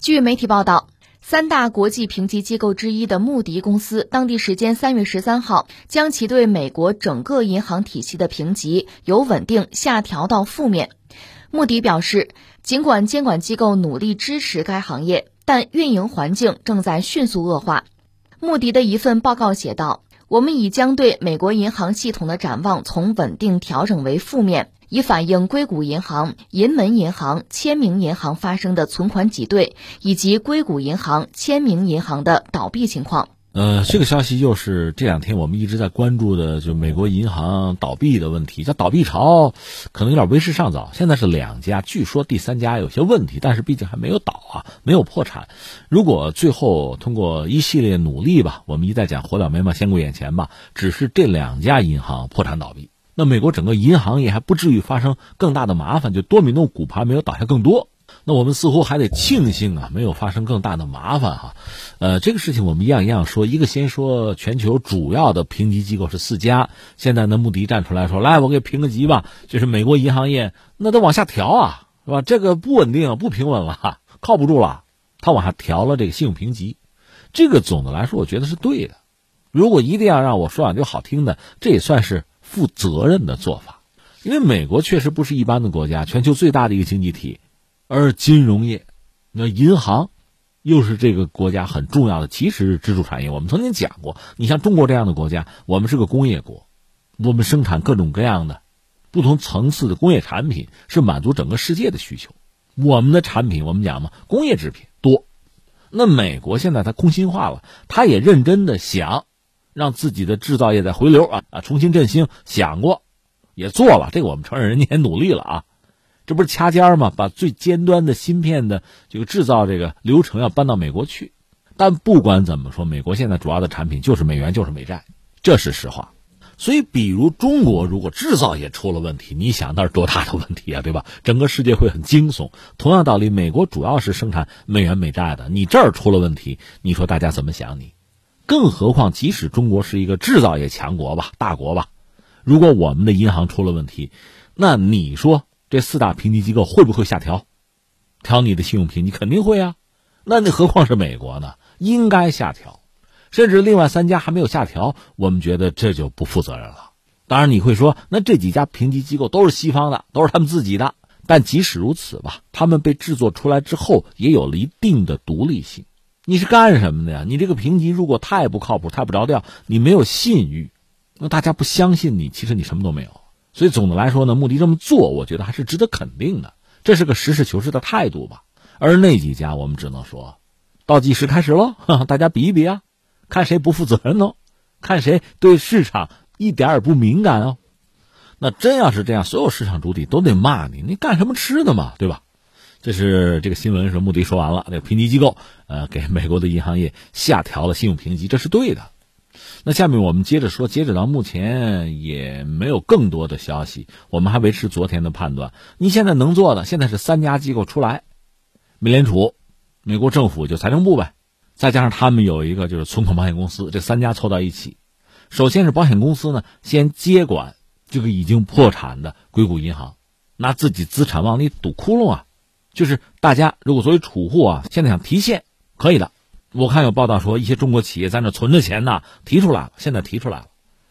据媒体报道，三大国际评级机构之一的穆迪公司，当地时间三月十三号将其对美国整个银行体系的评级由稳定下调到负面。穆迪表示，尽管监管机构努力支持该行业，但运营环境正在迅速恶化。穆迪的一份报告写道。我们已将对美国银行系统的展望从稳定调整为负面，以反映硅谷银行、银门银行、签名银行发生的存款挤兑，以及硅谷银行、签名银行的倒闭情况。呃，这个消息又是这两天我们一直在关注的，就美国银行倒闭的问题。叫倒闭潮，可能有点为时尚早。现在是两家，据说第三家有些问题，但是毕竟还没有倒啊，没有破产。如果最后通过一系列努力吧，我们一再讲火燎眉毛先顾眼前吧，只是这两家银行破产倒闭，那美国整个银行业还不至于发生更大的麻烦，就多米诺骨牌没有倒下更多。那我们似乎还得庆幸啊，没有发生更大的麻烦哈。呃，这个事情我们一样一样说。一个先说全球主要的评级机构是四家，现在呢，穆迪站出来说，来我给评个级吧，就是美国银行业那得往下调啊，是吧？这个不稳定，不平稳了，靠不住了，他往下调了这个信用评级。这个总的来说，我觉得是对的。如果一定要让我说两句好听的，这也算是负责任的做法，因为美国确实不是一般的国家，全球最大的一个经济体。而金融业，那银行，又是这个国家很重要的其实是支柱产业。我们曾经讲过，你像中国这样的国家，我们是个工业国，我们生产各种各样的不同层次的工业产品，是满足整个世界的需求。我们的产品，我们讲嘛，工业制品多。那美国现在它空心化了，它也认真的想让自己的制造业再回流啊啊，重新振兴，想过，也做了。这个我们承认，人家也努力了啊。这不是掐尖儿吗？把最尖端的芯片的这个制造这个流程要搬到美国去。但不管怎么说，美国现在主要的产品就是美元，就是美债，这是实话。所以，比如中国如果制造业出了问题，你想那是多大的问题啊，对吧？整个世界会很惊悚。同样道理，美国主要是生产美元美债的，你这儿出了问题，你说大家怎么想你？更何况，即使中国是一个制造业强国吧，大国吧，如果我们的银行出了问题，那你说？这四大评级机构会不会下调？调你的信用评级肯定会啊，那你何况是美国呢？应该下调，甚至另外三家还没有下调，我们觉得这就不负责任了。当然你会说，那这几家评级机构都是西方的，都是他们自己的。但即使如此吧，他们被制作出来之后也有了一定的独立性。你是干什么的呀？你这个评级如果太不靠谱、太不着调，你没有信誉，那大家不相信你，其实你什么都没有。所以总的来说呢，穆迪这么做，我觉得还是值得肯定的，这是个实事求是的态度吧。而那几家，我们只能说，倒计时开始喽，大家比一比啊，看谁不负责任哦，看谁对市场一点也不敏感哦。那真要是这样，所有市场主体都得骂你，你干什么吃的嘛，对吧？这是这个新闻是穆迪说完了，那个评级机构呃给美国的银行业下调了信用评级，这是对的。那下面我们接着说，截止到目前也没有更多的消息，我们还维持昨天的判断。你现在能做的，现在是三家机构出来，美联储、美国政府就财政部呗，再加上他们有一个就是存款保险公司，这三家凑到一起。首先是保险公司呢，先接管这个已经破产的硅谷银行，拿自己资产往里堵窟窿啊，就是大家如果作为储户啊，现在想提现可以的。我看有报道说，一些中国企业在那存着钱呢，提出来了，现在提出来了。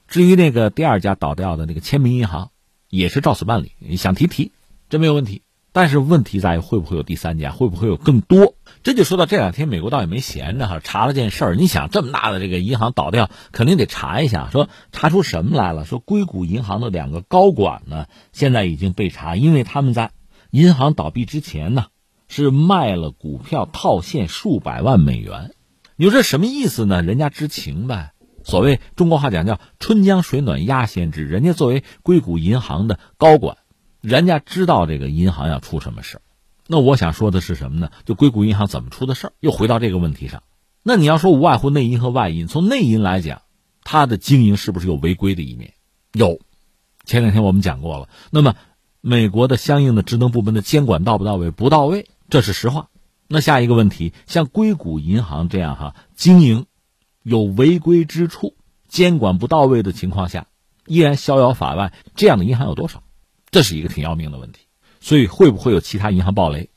至于那个第二家倒掉的那个签名银行，也是照此办理，你想提提，这没有问题。但是问题在于会不会有第三家，会不会有更多？这就说到这两天，美国倒也没闲着哈，查了件事儿。你想这么大的这个银行倒掉，肯定得查一下，说查出什么来了？说硅谷银行的两个高管呢，现在已经被查，因为他们在银行倒闭之前呢。是卖了股票套现数百万美元，你说这什么意思呢？人家知情呗。所谓中国话讲叫“春江水暖鸭先知”，人家作为硅谷银行的高管，人家知道这个银行要出什么事儿。那我想说的是什么呢？就硅谷银行怎么出的事儿？又回到这个问题上。那你要说无外乎内因和外因，从内因来讲，它的经营是不是有违规的一面？有。前两天我们讲过了。那么，美国的相应的职能部门的监管到不到位？不到位。这是实话，那下一个问题，像硅谷银行这样哈经营有违规之处、监管不到位的情况下，依然逍遥法外，这样的银行有多少？这是一个挺要命的问题。所以会不会有其他银行暴雷？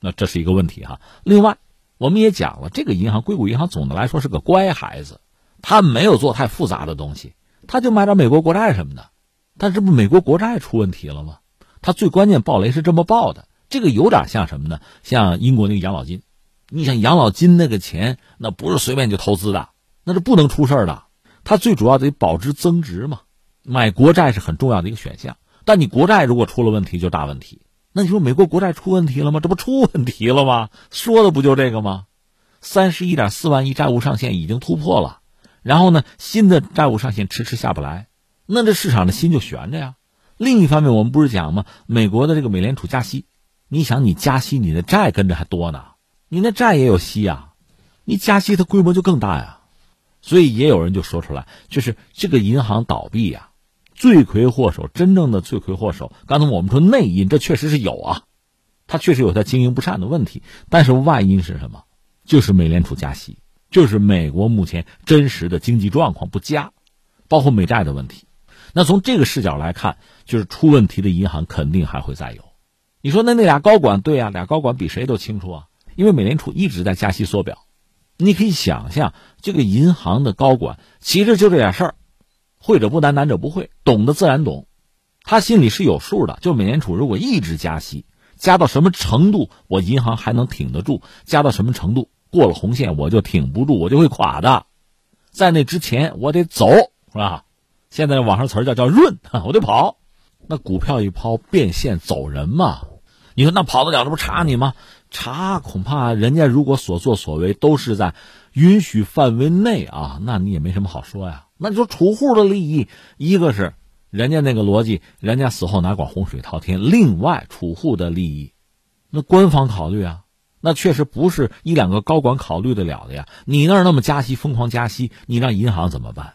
那这是一个问题哈。另外，我们也讲了，这个银行硅谷银行总的来说是个乖孩子，他没有做太复杂的东西，他就买点美国国债什么的。但这不美国国债出问题了吗？他最关键爆雷是这么爆的，这个有点像什么呢？像英国那个养老金，你想养老金那个钱，那不是随便就投资的，那是不能出事的。它最主要得保值增值嘛，买国债是很重要的一个选项。但你国债如果出了问题，就大问题。那你说美国国债出问题了吗？这不出问题了吗？说的不就这个吗？三十一点四万亿债务上限已经突破了，然后呢，新的债务上限迟迟下不来。那这市场的心就悬着呀。另一方面，我们不是讲吗？美国的这个美联储加息，你想你加息，你的债跟着还多呢，你那债也有息呀，你加息它规模就更大呀。所以也有人就说出来，就是这个银行倒闭呀，罪魁祸首，真正的罪魁祸首。刚才我们说内因，这确实是有啊，它确实有它经营不善的问题。但是外因是什么？就是美联储加息，就是美国目前真实的经济状况不佳，包括美债的问题。那从这个视角来看，就是出问题的银行肯定还会再有。你说那那俩高管对呀，俩高管比谁都清楚啊，因为美联储一直在加息缩表。你可以想象，这个银行的高管其实就这点事儿，会者不难，难者不会，懂得自然懂。他心里是有数的。就美联储如果一直加息，加到什么程度，我银行还能挺得住；加到什么程度，过了红线我就挺不住，我就会垮的。在那之前，我得走，是吧？现在网上词儿叫叫润，我得跑，那股票一抛变现走人嘛？你说那跑得了？这不查你吗？查恐怕人家如果所作所为都是在允许范围内啊，那你也没什么好说呀。那你说储户的利益，一个是人家那个逻辑，人家死后哪管洪水滔天；另外储户的利益，那官方考虑啊，那确实不是一两个高管考虑得了的呀。你那儿那么加息，疯狂加息，你让银行怎么办？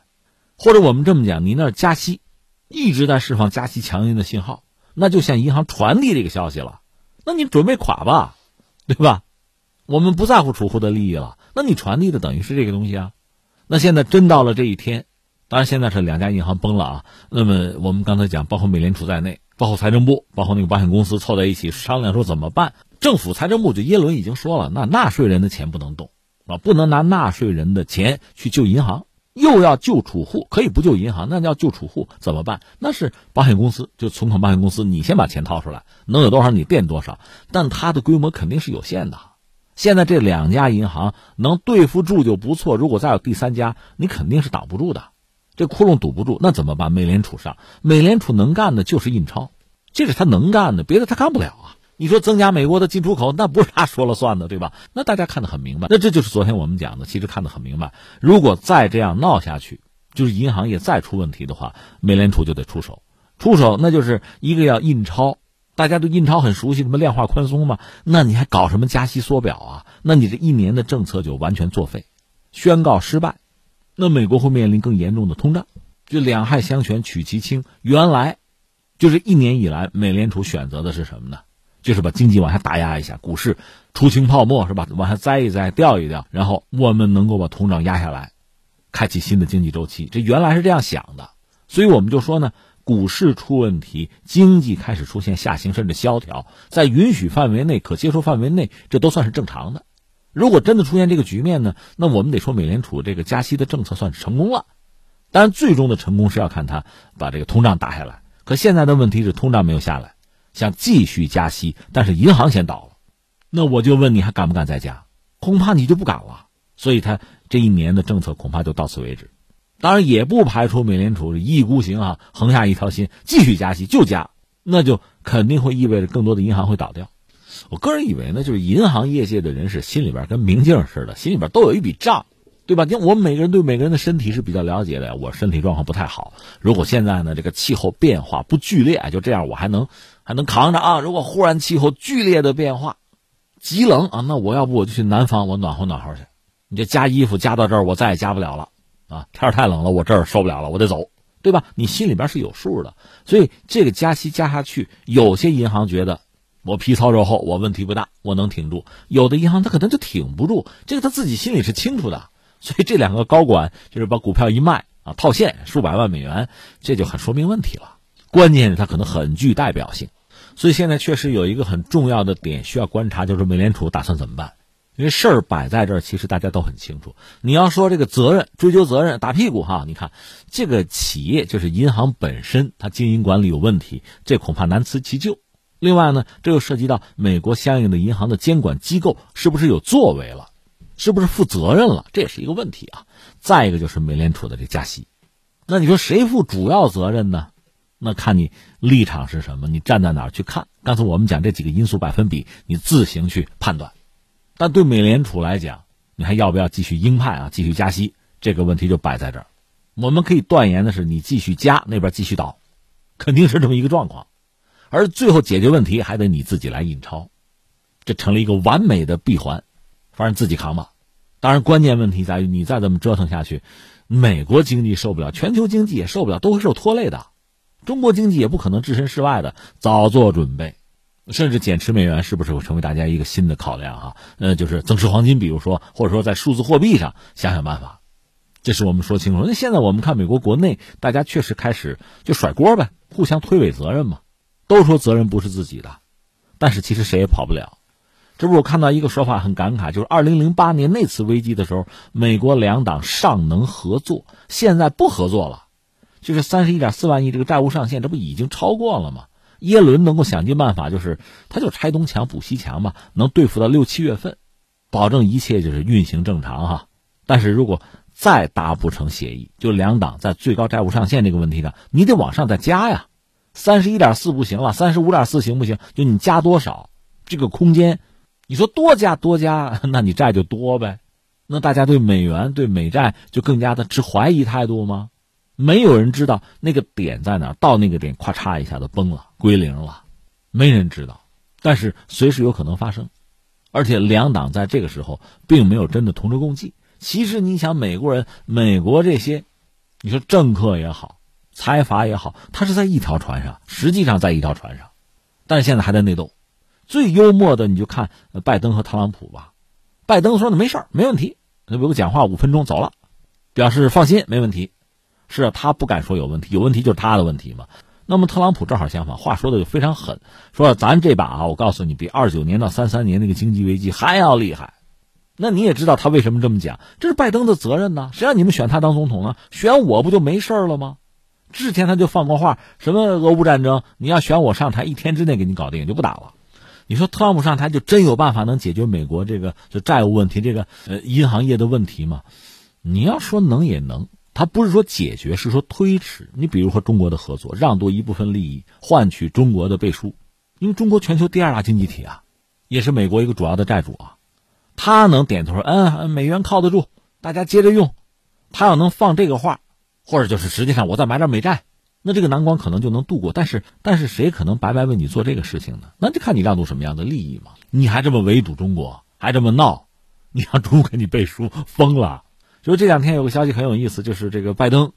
或者我们这么讲，你那加息，一直在释放加息强硬的信号，那就向银行传递这个消息了。那你准备垮吧，对吧？我们不在乎储户的利益了，那你传递的等于是这个东西啊。那现在真到了这一天，当然现在是两家银行崩了啊。那么我们刚才讲，包括美联储在内，包括财政部，包括那个保险公司凑在一起商量说怎么办。政府财政部就耶伦已经说了，那纳税人的钱不能动啊，不能拿纳税人的钱去救银行。又要救储户，可以不救银行，那要救储户怎么办？那是保险公司，就存款保险公司，你先把钱掏出来，能有多少你垫多少。但它的规模肯定是有限的。现在这两家银行能对付住就不错，如果再有第三家，你肯定是挡不住的，这窟窿堵不住，那怎么办？美联储上，美联储能干的就是印钞，这是他能干的，别的他干不了啊。你说增加美国的进出口，那不是他说了算的，对吧？那大家看得很明白。那这就是昨天我们讲的，其实看得很明白。如果再这样闹下去，就是银行业再出问题的话，美联储就得出手。出手，那就是一个要印钞，大家对印钞很熟悉，什么量化宽松嘛。那你还搞什么加息缩表啊？那你这一年的政策就完全作废，宣告失败。那美国会面临更严重的通胀，就两害相权取其轻。原来，就是一年以来，美联储选择的是什么呢？就是把经济往下打压一下，股市出清泡沫是吧？往下栽一栽，掉一掉，然后我们能够把通胀压下来，开启新的经济周期。这原来是这样想的，所以我们就说呢，股市出问题，经济开始出现下行甚至萧条，在允许范围内、可接受范围内，这都算是正常的。如果真的出现这个局面呢，那我们得说美联储这个加息的政策算是成功了。当然，最终的成功是要看它把这个通胀打下来。可现在的问题是通胀没有下来。想继续加息，但是银行先倒了，那我就问你还敢不敢再加？恐怕你就不敢了。所以他这一年的政策恐怕就到此为止。当然也不排除美联储一意孤行啊，横下一条心继续加息就加，那就肯定会意味着更多的银行会倒掉。我个人以为呢，就是银行业界的人士心里边跟明镜似的，心里边都有一笔账。对吧？因为我们每个人对每个人的身体是比较了解的。我身体状况不太好，如果现在呢这个气候变化不剧烈，就这样我还能还能扛着啊。如果忽然气候剧烈的变化，极冷啊，那我要不我就去南方，我暖和暖和去。你这加衣服加到这儿，我再也加不了了啊！天太冷了，我这儿受不了了，我得走，对吧？你心里边是有数的。所以这个加息加下去，有些银行觉得我皮糙肉厚，我问题不大，我能挺住；有的银行他可能就挺不住，这个他自己心里是清楚的。所以这两个高管就是把股票一卖啊，套现数百万美元，这就很说明问题了。关键是它可能很具代表性。所以现在确实有一个很重要的点需要观察，就是美联储打算怎么办？因为事儿摆在这儿，其实大家都很清楚。你要说这个责任追究责任打屁股哈，你看这个企业就是银行本身，它经营管理有问题，这恐怕难辞其咎。另外呢，这又涉及到美国相应的银行的监管机构是不是有作为了，是不是负责任了，这也是一个问题啊。再一个就是美联储的这加息，那你说谁负主要责任呢？那看你立场是什么，你站在哪去看。刚才我们讲这几个因素百分比，你自行去判断。但对美联储来讲，你还要不要继续鹰派啊？继续加息，这个问题就摆在这儿。我们可以断言的是，你继续加，那边继续倒，肯定是这么一个状况。而最后解决问题还得你自己来印钞，这成了一个完美的闭环，反正自己扛吧。当然，关键问题在于你再这么折腾下去，美国经济受不了，全球经济也受不了，都会受拖累的。中国经济也不可能置身事外的，早做准备。甚至减持美元是不是会成为大家一个新的考量啊？呃，就是增持黄金，比如说，或者说在数字货币上想想办法，这是我们说清楚。那现在我们看美国国内，大家确实开始就甩锅呗，互相推诿责任嘛，都说责任不是自己的，但是其实谁也跑不了。这不，我看到一个说法很感慨，就是二零零八年那次危机的时候，美国两党尚能合作，现在不合作了，就是三十一点四万亿这个债务上限，这不已经超过了吗？耶伦能够想尽办法，就是他就拆东墙补西墙吧，能对付到六七月份，保证一切就是运行正常哈。但是如果再达不成协议，就两党在最高债务上限这个问题上，你得往上再加呀。三十一点四不行了，三十五点四行不行？就你加多少，这个空间，你说多加多加，那你债就多呗。那大家对美元对美债就更加的持怀疑态度吗？没有人知道那个点在哪，到那个点，咔嚓一下子崩了，归零了，没人知道。但是随时有可能发生，而且两党在这个时候并没有真的同舟共济。其实你想，美国人、美国这些，你说政客也好，财阀也好，他是在一条船上，实际上在一条船上，但是现在还在内斗。最幽默的，你就看拜登和特朗普吧。拜登说：“的没事没问题。”那给我讲话五分钟走了，表示放心，没问题。是啊，他不敢说有问题，有问题就是他的问题嘛。那么特朗普正好相反，话说的就非常狠，说咱这把啊，我告诉你，比二九年到三三年那个经济危机还要厉害。那你也知道他为什么这么讲，这是拜登的责任呢？谁让你们选他当总统呢？选我不就没事了吗？之前他就放过话，什么俄乌战争，你要选我上台，一天之内给你搞定，就不打了。你说特朗普上台就真有办法能解决美国这个就债务问题，这个呃银行业的问题吗？你要说能也能。他不是说解决，是说推迟。你比如说中国的合作，让渡一部分利益，换取中国的背书，因为中国全球第二大经济体啊，也是美国一个主要的债主啊。他能点头说：“嗯，美元靠得住，大家接着用。”他要能放这个话，或者就是实际上我再买点美债，那这个难关可能就能度过。但是，但是谁可能白白为你做这个事情呢？那就看你让渡什么样的利益嘛。你还这么围堵中国，还这么闹，你让中国给你背书，疯了。就这两天有个消息很有意思，就是这个拜登，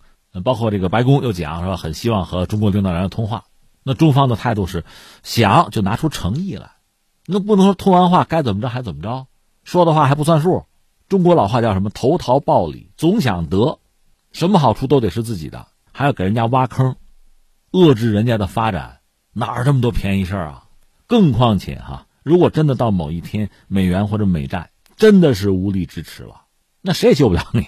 包括这个白宫又讲是吧，很希望和中国领导人通话。那中方的态度是想就拿出诚意来，那不能说通完话该怎么着还怎么着，说的话还不算数。中国老话叫什么？投桃报李，总想得，什么好处都得是自己的，还要给人家挖坑，遏制人家的发展，哪儿这么多便宜事儿啊？更况且哈，如果真的到某一天美元或者美债真的是无力支持了。那谁也救不了你。